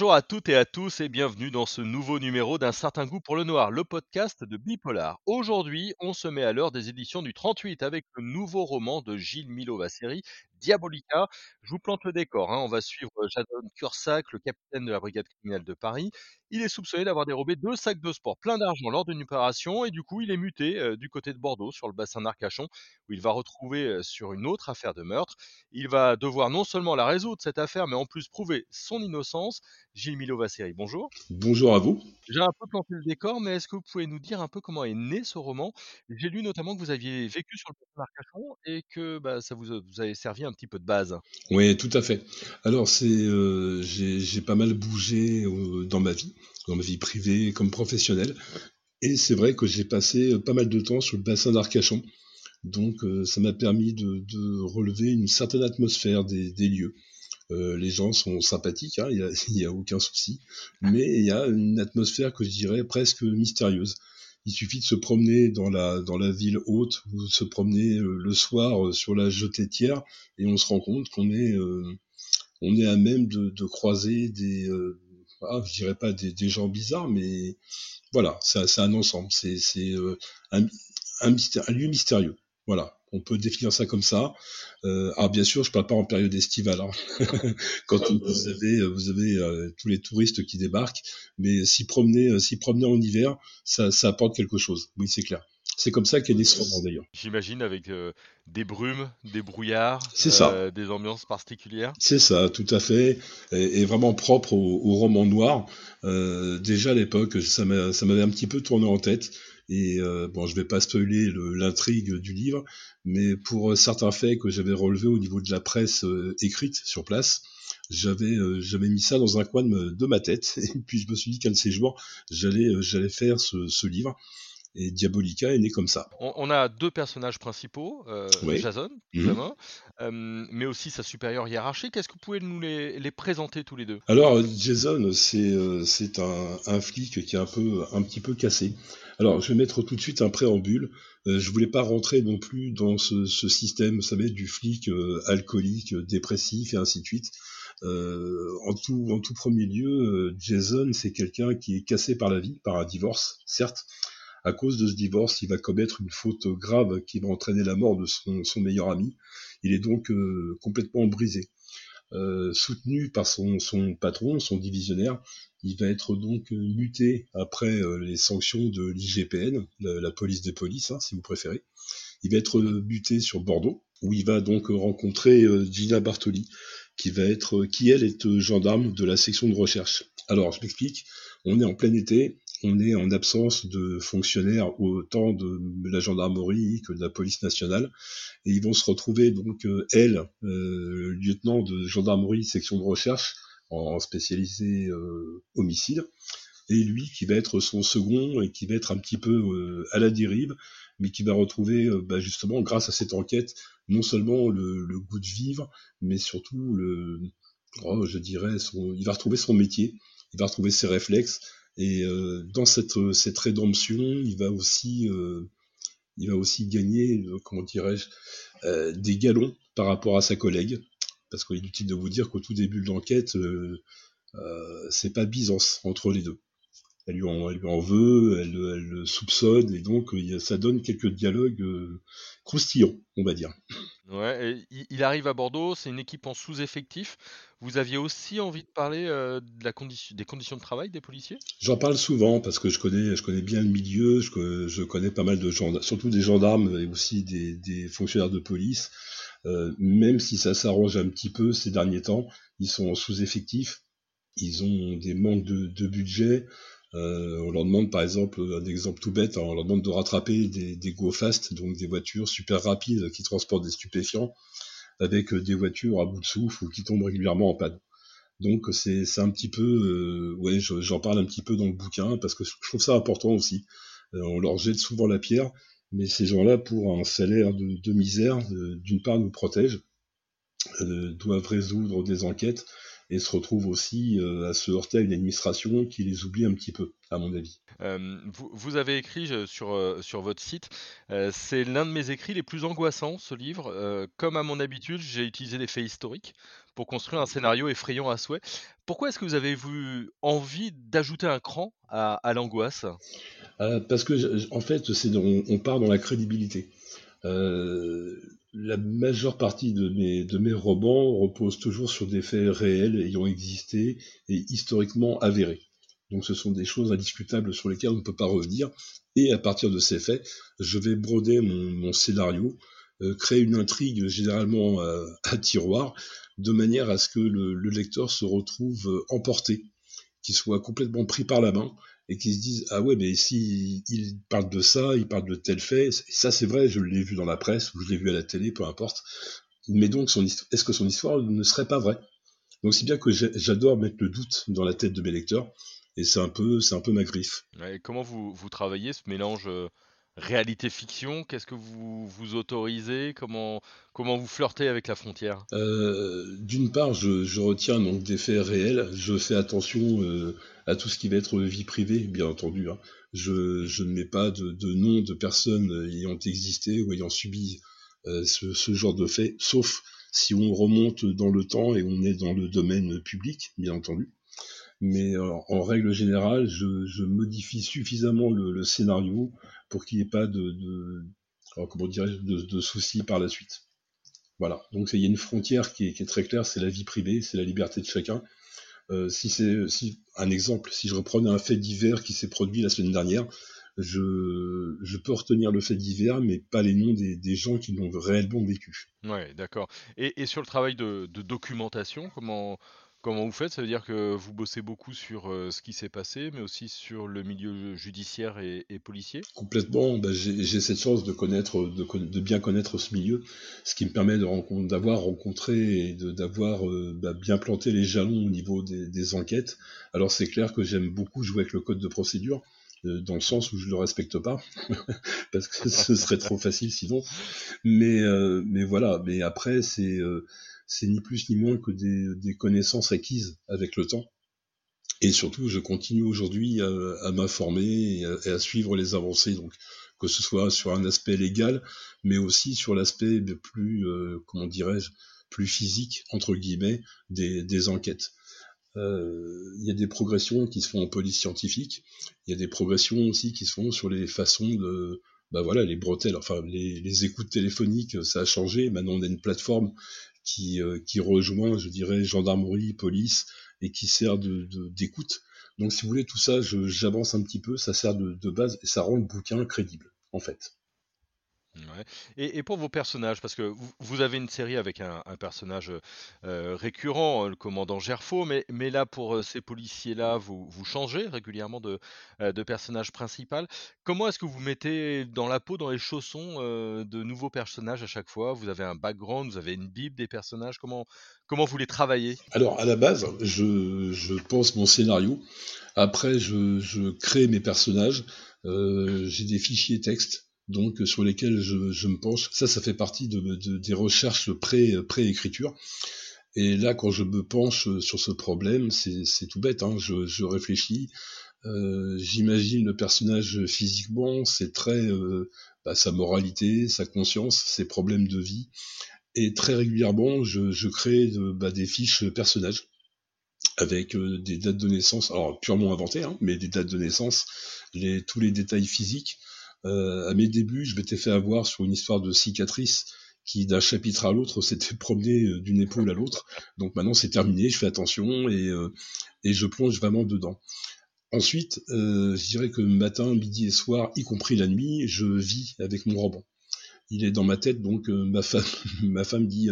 Bonjour à toutes et à tous et bienvenue dans ce nouveau numéro d'un certain goût pour le noir, le podcast de Bipolar. Aujourd'hui, on se met à l'heure des éditions du 38 avec le nouveau roman de Gilles Milovaceri, Diabolica. Je vous plante le décor, hein. on va suivre Jason Cursac, le capitaine de la brigade criminelle de Paris. Il est soupçonné d'avoir dérobé deux sacs de sport plein d'argent lors d'une opération et du coup il est muté euh, du côté de Bordeaux sur le bassin d'Arcachon où il va retrouver euh, sur une autre affaire de meurtre. Il va devoir non seulement la résoudre cette affaire mais en plus prouver son innocence. Gilles Milovaceri, bonjour. Bonjour à vous. J'ai un peu planté le décor mais est-ce que vous pouvez nous dire un peu comment est né ce roman? J'ai lu notamment que vous aviez vécu sur le bassin d'Arcachon et que bah, ça vous, vous avait servi un petit peu de base. Oui, tout à fait. Alors c'est, euh, j'ai pas mal bougé euh, dans ma vie, dans ma vie privée comme professionnelle, et c'est vrai que j'ai passé pas mal de temps sur le bassin d'Arcachon. Donc euh, ça m'a permis de, relever une certaine atmosphère des, lieux. les gens sont sympathiques, hein, il n'y a, aucun souci, mais il y a une atmosphère que je dirais presque mystérieuse. Il suffit de se promener dans la, dans la ville haute ou de se promener euh, le soir euh, sur la jetée tiers et on se rend compte qu'on est, euh, on est à même de, de croiser des, ah, je dirais pas des, des, gens bizarres, mais voilà, c'est un ensemble. C'est un, un, un lieu mystérieux. Voilà on peut définir ça comme ça. Euh, alors bien sûr, je parle pas en période estivale, hein. quand vous avez, vous avez euh, tous les touristes qui débarquent, mais s'y promener, euh, s'y promener en hiver, ça, ça apporte quelque chose. Oui, c'est clair. C'est comme ça qu'est né ce roman d'ailleurs. J'imagine avec euh, des brumes, des brouillards, ça. des ambiances particulières. C'est ça, tout à fait, et, vraiment propre au, au roman noir. déjà à l'époque, ça m'avait un petit peu tourné en tête. Et euh, bon, je vais pas spoiler l'intrigue du livre, mais pour certains faits que j'avais relevés au niveau de la presse euh, écrite sur place, j'avais euh, j'avais mis ça dans un coin de, ma tête. Et puis je me suis dit qu'un de ces jours, j'allais j'allais faire ce, ce livre. Et Diabolica est né comme ça. On, a deux personnages principaux, euh, Jason, mmh. euh, mais aussi sa supérieure hiérarchique. Est-ce que vous pouvez nous les, les présenter tous les deux? Alors, Jason, c'est euh, un, un, flic qui est un, peu, un petit peu cassé. Alors, je vais mettre tout de suite un préambule. Euh, je voulais pas rentrer non plus dans ce, ce système, vous savez, du flic euh, alcoolique, dépressif et ainsi de suite. Euh, en, tout, en tout premier lieu, Jason, c'est quelqu'un qui est cassé par la vie, par un divorce, certes, à cause de ce divorce, il va commettre une faute grave qui va entraîner la mort de son, meilleur ami. Il est donc euh, complètement brisé. Euh, soutenu par son, patron, son divisionnaire, il va être donc muté après euh, les sanctions de l'IGPN, la, police des polices, hein, si vous préférez. Il va être muté sur Bordeaux, où il va donc rencontrer Gina Bartoli, qui va être, qui elle est gendarme de la section de recherche. Alors, je m'explique. On est en plein été, on est en absence de fonctionnaires autant de la gendarmerie que de la police nationale, et ils vont se retrouver donc euh, elle, euh, lieutenant de gendarmerie section de recherche en spécialisé euh, homicide, et lui qui va être son second et qui va être un petit peu à la dérive, mais qui va retrouver bah, justement grâce à cette enquête non seulement le, goût de vivre, mais surtout le, oh, je dirais, il va retrouver son métier, il va retrouver ses réflexes et euh, dans cette, cette rédemption, il va aussi, euh, il va aussi gagner, euh, comment dirais-je, des galons par rapport à sa collègue. Parce qu'il est utile de vous dire qu'au tout début de l'enquête, c'est pas Byzance entre les deux. Elle lui en, elle lui en veut, elle, elle, le soupçonne, et donc ça donne quelques dialogues croustillants, on va dire. Ouais, il arrive à Bordeaux, c'est une équipe en sous-effectif. Vous aviez aussi envie de parler euh, de la condition, des conditions de travail des policiers? J'en parle souvent parce que je connais, je connais bien le milieu, je, je connais pas mal de gendarmes, surtout des gendarmes et aussi des, des fonctionnaires de police. Euh, même si ça s'arrange un petit peu ces derniers temps, ils sont en sous-effectif, ils ont des manques de, de budget. Euh, on leur demande par exemple, un exemple tout bête, hein, on leur demande de rattraper des, des go fast, donc des voitures super rapides qui transportent des stupéfiants, avec des voitures à bout de souffle ou qui tombent régulièrement en panne. Donc c'est un petit peu, euh, ouais, j'en parle un petit peu dans le bouquin parce que je trouve ça important aussi. Euh, on leur jette souvent la pierre, mais ces gens-là, pour un salaire de, de misère, d'une part nous protègent, doivent résoudre des enquêtes et se retrouvent aussi à se heurter à une administration qui les oublie un petit peu, à mon avis. vous, avez écrit sur, sur votre site, c'est l'un de mes écrits les plus angoissants, ce livre. comme à mon habitude, j'ai utilisé des faits historiques pour construire un scénario effrayant à souhait. Pourquoi est-ce que vous avez eu envie d'ajouter un cran à, l'angoisse? Parce que, en fait, c'est on, part dans la crédibilité. La majeure partie de mes, de mes romans repose toujours sur des faits réels ayant existé et historiquement avérés. Donc ce sont des choses indiscutables sur lesquelles on ne peut pas revenir. Et à partir de ces faits, je vais broder mon, scénario, euh, créer une intrigue généralement euh, à tiroir, de manière à ce que le, lecteur se retrouve euh, emporté, qu'il soit complètement pris par la main et qu'il se dise ah ouais mais si il parle de ça, il parle de tel fait, ça c'est vrai, je l'ai vu dans la presse ou je l'ai vu à la télé, peu importe. Mais donc est-ce que son histoire ne serait pas vraie? Donc c'est bien que j'adore mettre le doute dans la tête de mes lecteurs et c'est un peu, c'est un peu ma griffe. comment vous, vous travaillez ce mélange euh, réalité-fiction Qu'est-ce que vous vous autorisez comment, comment vous flirtez avec la frontière? Euh, D'une part, je, retiens donc des faits réels. Je fais attention euh, à tout ce qui va être vie privée, bien entendu. Hein. Je, ne mets pas de, de nom de personnes ayant existé ou ayant subi ce, ce, genre de faits, sauf si on remonte dans le temps et on est dans le domaine public, bien entendu mais euh, en règle générale, je, modifie suffisamment le, scénario pour qu'il n'y ait pas de, soucis par la suite. Voilà. Donc il y a une frontière qui est, très claire, c'est la vie privée, c'est la liberté de chacun. Euh, si c'est un exemple, si je reprenais un fait divers qui s'est produit la semaine dernière, je, peux retenir le fait divers, mais pas les noms des, gens qui l'ont réellement vécu. Ouais, d'accord. Et, sur le travail de documentation, comment Comment vous faites? Ça veut dire que vous bossez beaucoup sur, ce qui s'est passé, mais aussi sur le milieu judiciaire et policier? Complètement, bah, j'ai cette chance de connaître, de bien connaître ce milieu, ce qui me permet d'avoir rencontré et d'avoir, bah, bien planté les jalons au niveau des enquêtes. Alors c'est clair que j'aime beaucoup jouer avec le code de procédure, dans le sens où je le respecte pas, parce que ce serait trop facile sinon. Mais voilà, mais après c'est, c'est ni plus ni moins que des, connaissances acquises avec le temps. Et surtout, je continue aujourd'hui à, m'informer et, à suivre les avancées, donc que ce soit sur un aspect légal, mais aussi sur l'aspect plus, euh, comment dirais-je, plus physique entre guillemets des, enquêtes. Euh, il y a des progressions qui se font en police scientifique. Il y a des progressions aussi qui se font sur les façons de, bah voilà, les bretelles, enfin les, les écoutes téléphoniques, ça a changé. Maintenant, on a une plateforme qui, euh, qui rejoint, je dirais, gendarmerie, police, et qui sert d'écoute. Donc, si vous voulez, tout ça, j'avance un petit peu, ça sert de, de base, et ça rend le bouquin crédible, en fait. Et, pour vos personnages, parce que vous, avez une série avec un, personnage euh, récurrent, le commandant Gerfo, mais, là, pour euh, ces policiers-là, vous, changez régulièrement de, euh, personnage principal. Comment est-ce que vous mettez dans la peau, dans les chaussons de nouveaux personnages à chaque fois? Vous avez un background, vous avez une bible des personnages, comment, vous les travaillez? Alors, à la base, je, je pense mon scénario. Après, je, je crée mes personnages. J'ai des fichiers textes donc sur lesquels je, me penche. Ça, ça fait partie de, de, des recherches pré-écriture. et là, quand je me penche sur ce problème, c'est tout bête. Hein, je, réfléchis, euh, j'imagine le personnage physiquement, c'est très euh, bah, sa moralité, sa conscience, ses problèmes de vie. Et très régulièrement, je, crée bah, des fiches personnages avec euh, des dates de naissance, alors purement inventées, hein, mais des dates de naissance, tous les détails physiques, euh, à mes débuts, je m'étais fait avoir sur une histoire de cicatrice qui, d'un chapitre à l'autre, s'était promené euh, d'une épaule à l'autre. Donc maintenant, c'est terminé, je fais attention et, euh, et je plonge vraiment dedans. Ensuite, euh, je dirais que matin, midi et soir, y compris la nuit, je vis avec mon roman. Il est dans ma tête, donc ma femme, ma femme dit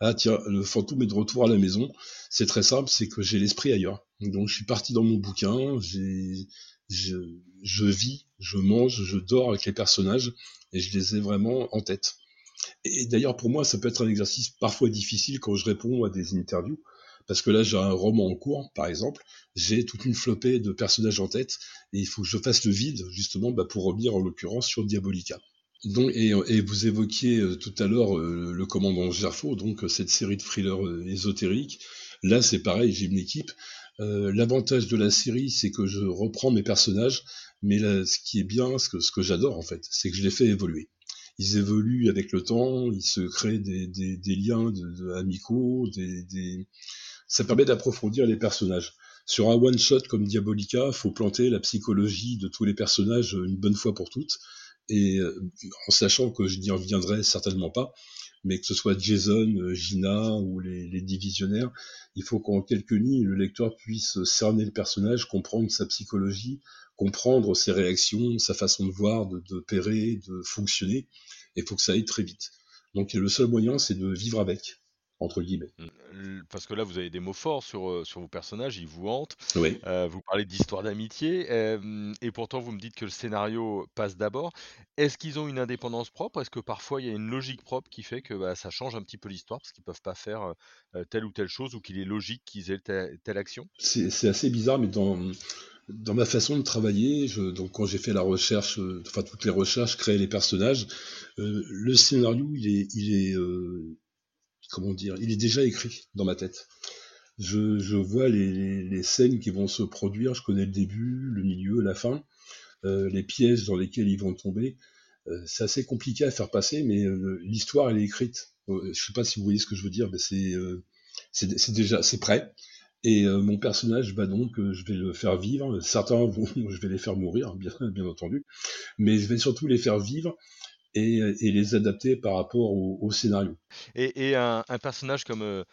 ah tiens, le fantôme est de retour à la maison. C'est très simple, c'est que j'ai l'esprit ailleurs. Donc je suis parti dans mon bouquin, j'ai je, je vis, je mange, je dors avec les personnages et je les ai vraiment en tête. Et d'ailleurs, pour moi, ça peut être un exercice parfois difficile quand je réponds à des interviews, parce que là, j'ai un roman en cours, par exemple, j'ai toute une flopée de personnages en tête, et il faut que je fasse le vide, justement, bah, pour revenir en l'occurrence sur Diabolica. Donc, et, vous évoquiez euh, tout à l'heure euh, le commandant Gerfo, donc euh, cette série de thrillers ésotériques Là, c'est pareil, j'ai une équipe. Euh, l'avantage de la série, c'est que je reprends mes personnages, mais là, ce qui est bien, ce que, ce que j'adore en fait, c'est que je les fais évoluer. Ils évoluent avec le temps, ils se créent des, des, des liens de, amicaux, des, ça permet d'approfondir les personnages. Sur un one shot comme Diabolica, faut planter la psychologie de tous les personnages une bonne fois pour toutes, et euh, en sachant que je n'y reviendrai certainement pas, mais que ce soit Jason, euh, Gina ou les, divisionnaires, il faut qu'en quelques lignes, le lecteur puisse cerner le personnage, comprendre sa psychologie, comprendre ses réactions, sa façon de voir, de, de de fonctionner, et il faut que ça aille très vite. Donc le seul moyen, c'est de vivre avec entre guillemets. Mmh, parce que là, vous avez des mots forts sur, sur vos personnages, ils vous hantent. Oui. vous parlez d'histoire d'amitié, et pourtant vous me dites que le scénario passe d'abord. Est-ce qu'ils ont une indépendance propre? Est-ce que parfois il y a une logique propre qui fait que bah, ça change un petit peu l'histoire parce qu'ils peuvent pas faire telle ou telle chose ou qu'il est logique qu'ils aient telle, action? C'est assez bizarre, mais dans, dans ma façon de travailler, je, donc quand j'ai fait la recherche, enfin toutes les recherches, créer les personnages, le scénario il est, il est comment dire, il est déjà écrit dans ma tête. Je, vois les, scènes qui vont se produire, je connais le début, le milieu, la fin, euh, les pièges dans lesquels ils vont tomber. Euh, c'est assez compliqué à faire passer, mais euh, l'histoire elle est écrite. Je sais pas si vous voyez ce que je veux dire, mais c'est c'est déjà c'est prêt. Et mon personnage, bah donc, je vais le faire vivre. Certains vont, je vais les faire mourir, bien, bien entendu, mais je vais surtout les faire vivre et, les adapter par rapport au, scénario. Et, un, personnage comme euh,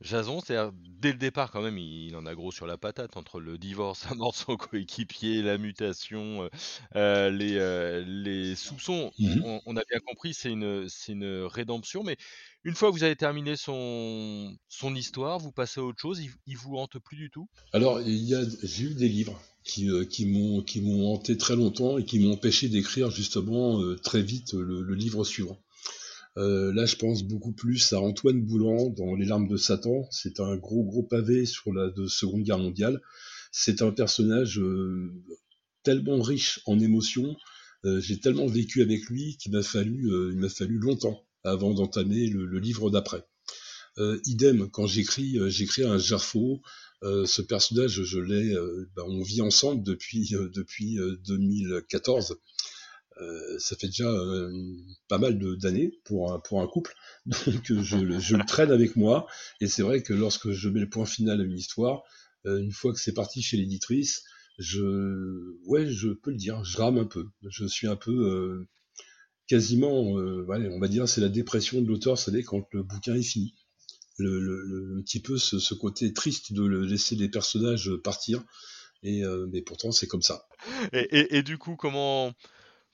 Jason, c'est-à-dire dès le départ quand même, il, en a gros sur la patate entre le divorce, la mort de son coéquipier, la mutation, euh, euh, les, les soupçons. Mmh on, a bien compris, c'est une, une rédemption, mais une fois que vous avez terminé son, son histoire, vous passez à autre chose, il, il vous hante plus du tout? Alors, j'ai eu des livres qui, euh, qui m'ont hanté très longtemps et qui m'ont empêché d'écrire justement euh, très vite le, livre suivant. Euh, là, je pense beaucoup plus à Antoine Boulan dans Les larmes de Satan. C'est un gros gros pavé sur la de Seconde Guerre mondiale. C'est un personnage tellement riche en émotions. J'ai tellement vécu avec lui qu'il m'a fallu il m'a fallu longtemps avant d'entamer le, livre d'après. idem quand j'écris j'écris un euh, ce personnage, je l'ai, euh, ben, on vit ensemble depuis euh, depuis 2014. Ça fait déjà pas mal d'années pour un, couple, donc je, le traîne avec moi. Et c'est vrai que lorsque je mets le point final à une histoire, une fois que c'est parti chez l'éditrice, je, ouais, je peux le dire, je rame un peu. Je suis un peu quasiment, on va dire, c'est la dépression de l'auteur, c'est quand le bouquin est fini le, un petit peu ce, côté triste de laisser les personnages partir. Et euh, mais pourtant, c'est comme ça. Et, du coup, comment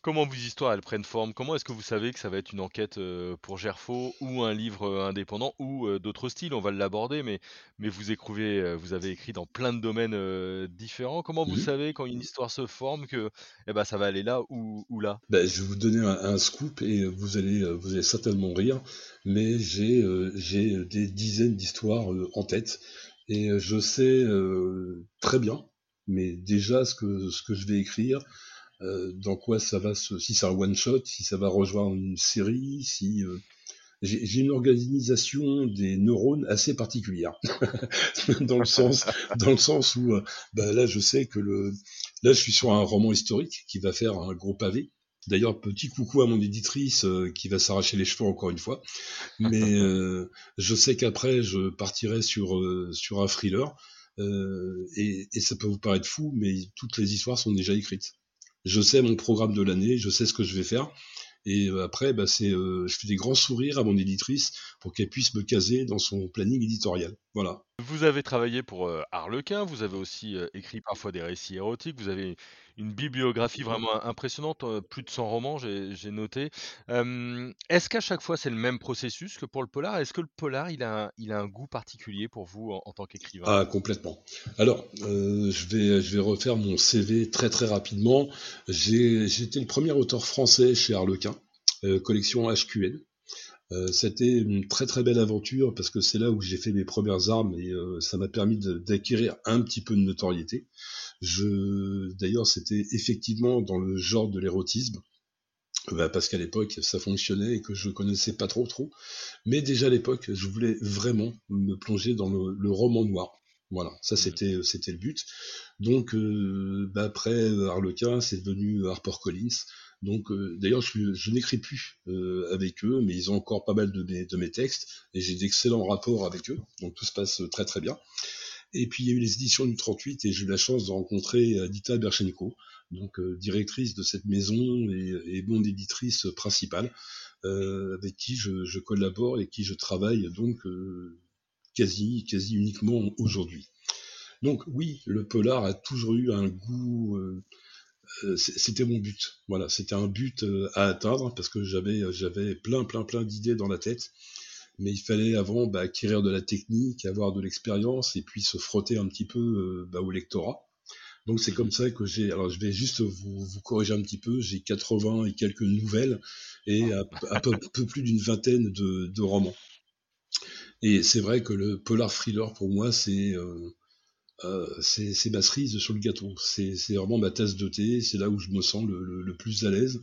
comment vos histoires elles prennent forme? Comment est-ce que vous savez que ça va être une enquête euh, pour Gerfo ou un livre euh, indépendant ou d'autres styles? On va l'aborder, mais mais vous écrivez, vous avez écrit dans plein de domaines différents. Comment vous mmh savez quand une histoire se forme que eh ben, ça va aller là ou, ou là? Ben, Je vais vous donner un, un, scoop et vous allez vous allez certainement rire mais j'ai euh, des dizaines d'histoires euh, en tête et euh, je sais très bien, mais déjà ce que ce que je vais écrire, dans quoi ça va se, si c'est un one shot, si ça va rejoindre une série, si j'ai une organisation des neurones assez particulière dans le sens dans le sens où bah là je sais que le là je suis sur un roman historique qui va faire un gros pavé D'ailleurs, petit coucou à mon éditrice euh, qui va s'arracher les cheveux encore une fois. Mais euh, je sais qu'après, je partirai sur, euh, sur un thriller. Et, et, ça peut vous paraître fou, mais toutes les histoires sont déjà écrites. Je sais mon programme de l'année, je sais ce que je vais faire. Et après, bah, c'est, je fais des grands sourires à mon éditrice pour qu'elle puisse me caser dans son planning éditorial. Voilà. Vous avez travaillé pour Harlequin, vous avez aussi écrit parfois des récits érotiques, vous avez une bibliographie vraiment impressionnante, plus de 100 romans, j'ai noté. Est-ce qu'à chaque fois c'est le même processus que pour le polar? Est-ce que le polar il a, un, il a un goût particulier pour vous en, tant qu'écrivain? Ah complètement. Alors je, vais, je vais refaire mon CV très très rapidement. J'ai été le premier auteur français chez Harlequin, collection HQN. C'était une très très belle aventure parce que c'est là où j'ai fait mes premières armes et ça m'a permis d'acquérir un petit peu de notoriété. Je, d'ailleurs, c'était effectivement dans le genre de l'érotisme. bah, parce qu'à l'époque ça fonctionnait et que je connaissais pas trop trop. Mais déjà à l'époque, je voulais vraiment me plonger dans le, roman noir. Voilà, ça mmh. c'était c'était le but. Donc euh, bah, après Harlequin, c'est devenu HarperCollins. Donc euh, d'ailleurs, je, n'écris plus euh, avec eux, mais ils ont encore pas mal de mes, de mes textes et j'ai d'excellents rapports avec eux. Donc tout se passe très très bien. Et puis il y a eu les éditions du 38 et j'ai eu la chance de rencontrer Dita Berchenko, donc euh, directrice de cette maison et, et mon éditrice principale, euh, avec qui je, collabore et qui je travaille donc euh, quasi, quasi uniquement aujourd'hui. Donc oui, le polar a toujours eu un goût. c'était mon but. Voilà, c'était un but à atteindre parce que j'avais j'avais plein plein plein d'idées dans la tête, mais il fallait avant bah, acquérir de la technique, avoir de l'expérience et puis se frotter un petit peu bah, au lectorat. Donc c'est comme ça que j'ai. Alors je vais juste vous, vous corriger un petit peu. J'ai 80 et quelques nouvelles et un peu, plus d'une vingtaine de, de, romans. Et c'est vrai que le polar thriller pour moi c'est euh, euh, c'est ma cerise sur le gâteau. C'est vraiment ma tasse de thé. C'est là où je me sens le, le, plus à l'aise.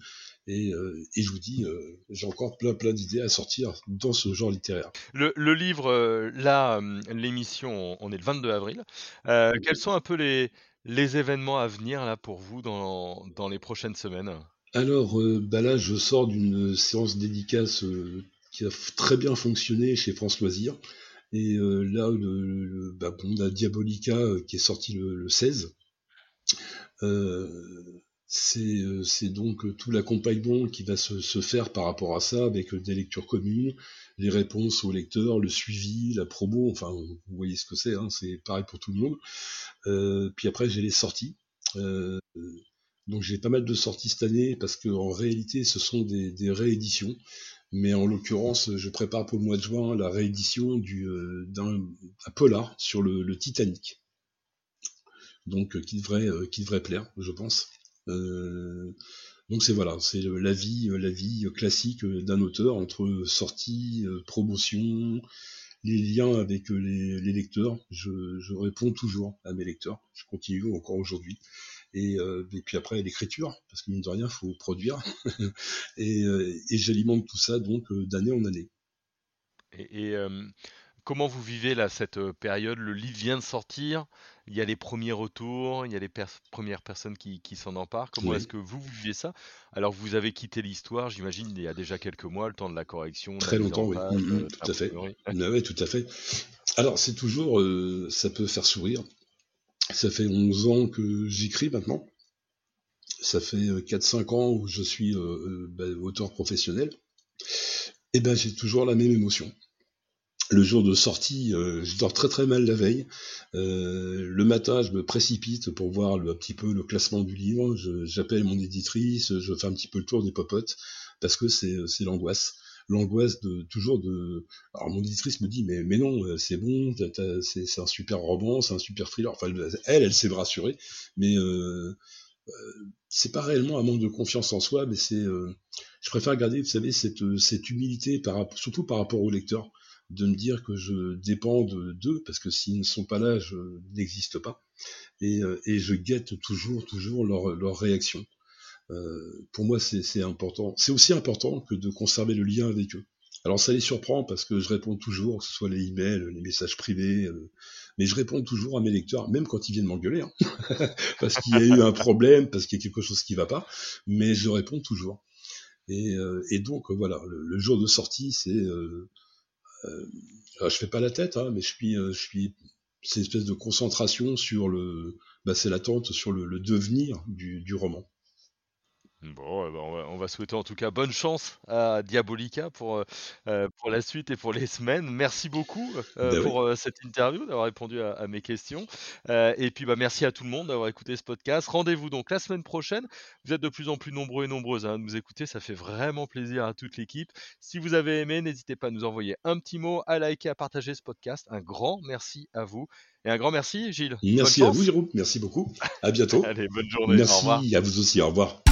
Et, euh, et, je vous dis, euh, j'ai encore plein plein d'idées à sortir dans ce genre littéraire. Le, le livre, euh, là, l'émission, on est le 22 avril. quels sont un peu les, les événements à venir là pour vous dans, dans les prochaines semaines? Alors bah là, je sors d'une séance dédicace qui a très bien fonctionné chez France Loisirs. Et euh, là, le, bah, on a Diabolica qui est sorti le, 16. c'est donc tout l'accompagnement qui va se, faire par rapport à ça, avec des lectures communes, les réponses aux lecteurs, le suivi, la promo, enfin vous voyez ce que c'est, hein, c'est pareil pour tout le monde. Euh, puis après j'ai les sorties. Euh, donc j'ai pas mal de sorties cette année parce qu'en réalité ce sont des, rééditions. Mais en l'occurrence, je prépare pour le mois de juin la réédition du euh, d'un polar sur le, Titanic. Donc qui devrait qui devrait plaire, je pense. Donc c'est voilà, c'est la vie, la vie classique d'un auteur entre sortie, euh, promotion, les liens avec euh, les, lecteurs. Je, réponds toujours à mes lecteurs. Je continue encore aujourd'hui. Et, euh, puis après l'écriture, parce que mine de rien, faut produire. et, j'alimente tout ça donc d'année en année. Et, comment vous vivez là cette période? Le livre vient de sortir il y a les premiers retours, il y a les premières personnes qui, s'en emparent. Comment est-ce que vous, vivez ça? Alors, vous avez quitté l'histoire, j'imagine, il y a déjà quelques mois, le temps de la correction. Très longtemps, oui. Mmh, mmh, euh, tout à fait. oui, tout à fait. Alors, c'est toujours, euh, ça peut faire sourire. Ça fait 11 ans que j'écris maintenant. Ça fait 4-5 euh, ans où je suis bah, auteur professionnel. Et ben, j'ai toujours la même émotion le jour de sortie, euh, je dors très très mal la veille. Euh, le matin, je me précipite pour voir un petit peu le classement du livre. J'appelle mon éditrice, je fais un petit peu le tour des popotes parce que c'est l'angoisse. L'angoisse de toujours de. Alors mon éditrice me dit mais mais non, c'est bon, c'est un super roman, c'est un super thriller. Enfin elle, elle s'est rassurée, mais euh, c'est pas réellement un manque de confiance en soi, mais c'est. je préfère garder, vous savez, cette, humilité surtout par rapport au lecteur de me dire que je dépends d'eux, parce que s'ils ne sont pas là, je n'existe pas. Et, euh, et, je guette toujours, toujours leur, leur réaction. Euh, pour moi, c'est important. C'est aussi important que de conserver le lien avec eux. Alors ça les surprend parce que je réponds toujours, que ce soit les emails, les messages privés, euh, mais je réponds toujours à mes lecteurs, même quand ils viennent m'engueuler, hein, parce qu'il y a eu un problème, parce qu'il y a quelque chose qui va pas, mais je réponds toujours. Et, euh, et donc voilà, le, jour de sortie, c'est euh, euh, je fais pas la tête, hein, mais je suis, euh, je suis, c'est une espèce de concentration sur le, bah, c'est l'attente sur le, devenir du, du roman. Bon, eh ben, on va souhaiter en tout cas bonne chance à Diabolica pour, euh, euh, pour la suite et pour les semaines. Merci beaucoup, euh, ben pour, cette interview, d'avoir répondu à mes questions. et puis, bah, merci à tout le monde d'avoir écouté ce podcast. Rendez-vous donc la semaine prochaine. Vous êtes de plus en plus nombreux et nombreuses, hein, à nous écouter, ça fait vraiment plaisir à toute l'équipe. Si vous avez aimé, n'hésitez pas à nous envoyer un petit mot, à liker, à partager ce podcast. Un grand merci à vous et un grand merci, Gilles. Merci à vous, Jérôme. Merci beaucoup. À bientôt. Allez, bonne journée. Merci au à vous aussi. Au revoir.